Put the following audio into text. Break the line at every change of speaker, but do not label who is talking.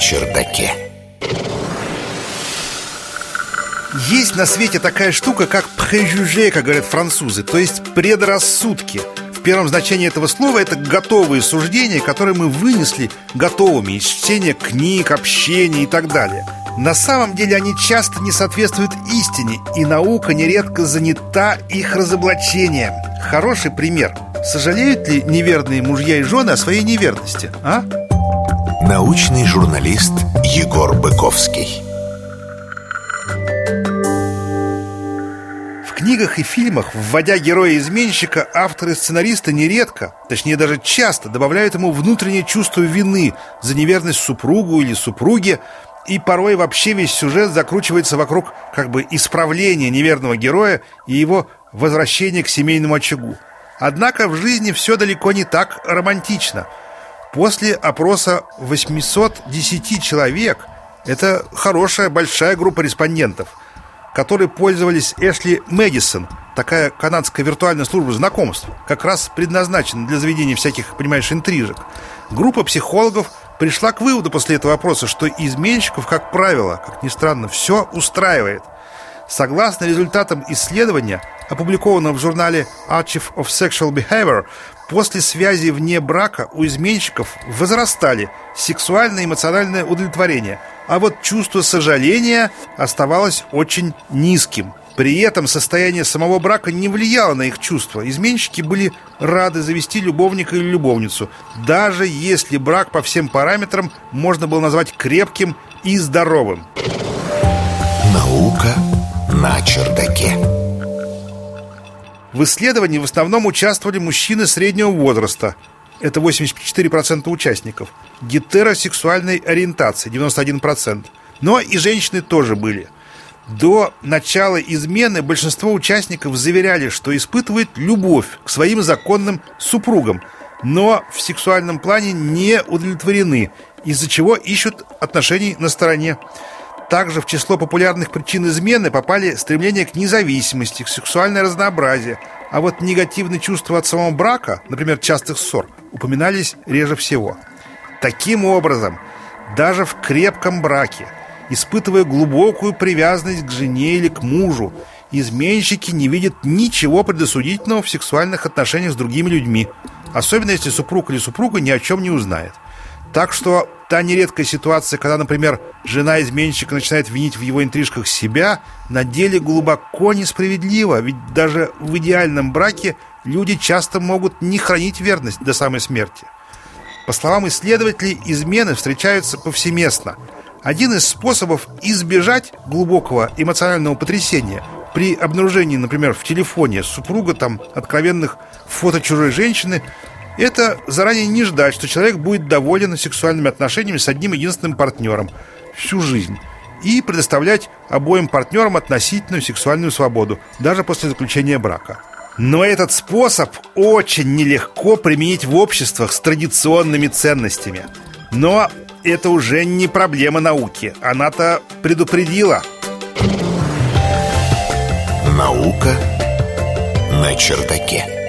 чердаке.
Есть на свете такая штука, как préjugé, как говорят французы, то есть предрассудки. В первом значении этого слова это готовые суждения, которые мы вынесли готовыми из чтения книг, общения и так далее. На самом деле они часто не соответствуют истине, и наука нередко занята их разоблачением. Хороший пример. Сожалеют ли неверные мужья и жены о своей неверности, а?
Научный журналист Егор Быковский.
В книгах и фильмах, вводя героя-изменщика, авторы и сценаристы нередко, точнее даже часто, добавляют ему внутреннее чувство вины за неверность супругу или супруге, и порой вообще весь сюжет закручивается вокруг как бы исправления неверного героя и его возвращения к семейному очагу. Однако в жизни все далеко не так романтично. После опроса 810 человек, это хорошая большая группа респондентов – которые пользовались Эшли Мэдисон, такая канадская виртуальная служба знакомств, как раз предназначена для заведения всяких, понимаешь, интрижек. Группа психологов пришла к выводу после этого вопроса, что изменщиков, как правило, как ни странно, все устраивает. Согласно результатам исследования, опубликованного в журнале Archive of Sexual Behavior, после связи вне брака у изменщиков возрастали сексуальное и эмоциональное удовлетворение, а вот чувство сожаления оставалось очень низким. При этом состояние самого брака не влияло на их чувства. Изменщики были рады завести любовника или любовницу, даже если брак по всем параметрам можно было назвать крепким и здоровым.
Наука на чердаке.
В исследовании в основном участвовали мужчины среднего возраста. Это 84% участников. Гетеросексуальной ориентации 91%. Но и женщины тоже были. До начала измены большинство участников заверяли, что испытывают любовь к своим законным супругам, но в сексуальном плане не удовлетворены, из-за чего ищут отношений на стороне. Также в число популярных причин измены попали стремление к независимости, к сексуальное разнообразие. А вот негативные чувства от самого брака, например, частых ссор, упоминались реже всего. Таким образом, даже в крепком браке, испытывая глубокую привязанность к жене или к мужу, изменщики не видят ничего предосудительного в сексуальных отношениях с другими людьми, особенно если супруг или супруга ни о чем не узнает. Так что та нередкая ситуация, когда, например, жена изменщика начинает винить в его интрижках себя, на деле глубоко несправедлива, ведь даже в идеальном браке люди часто могут не хранить верность до самой смерти. По словам исследователей, измены встречаются повсеместно. Один из способов избежать глубокого эмоционального потрясения при обнаружении, например, в телефоне супруга там откровенных фото чужой женщины – это заранее не ждать, что человек будет доволен сексуальными отношениями с одним единственным партнером всю жизнь и предоставлять обоим партнерам относительную сексуальную свободу, даже после заключения брака. Но этот способ очень нелегко применить в обществах с традиционными ценностями. Но это уже не проблема науки. Она-то предупредила.
Наука на чердаке.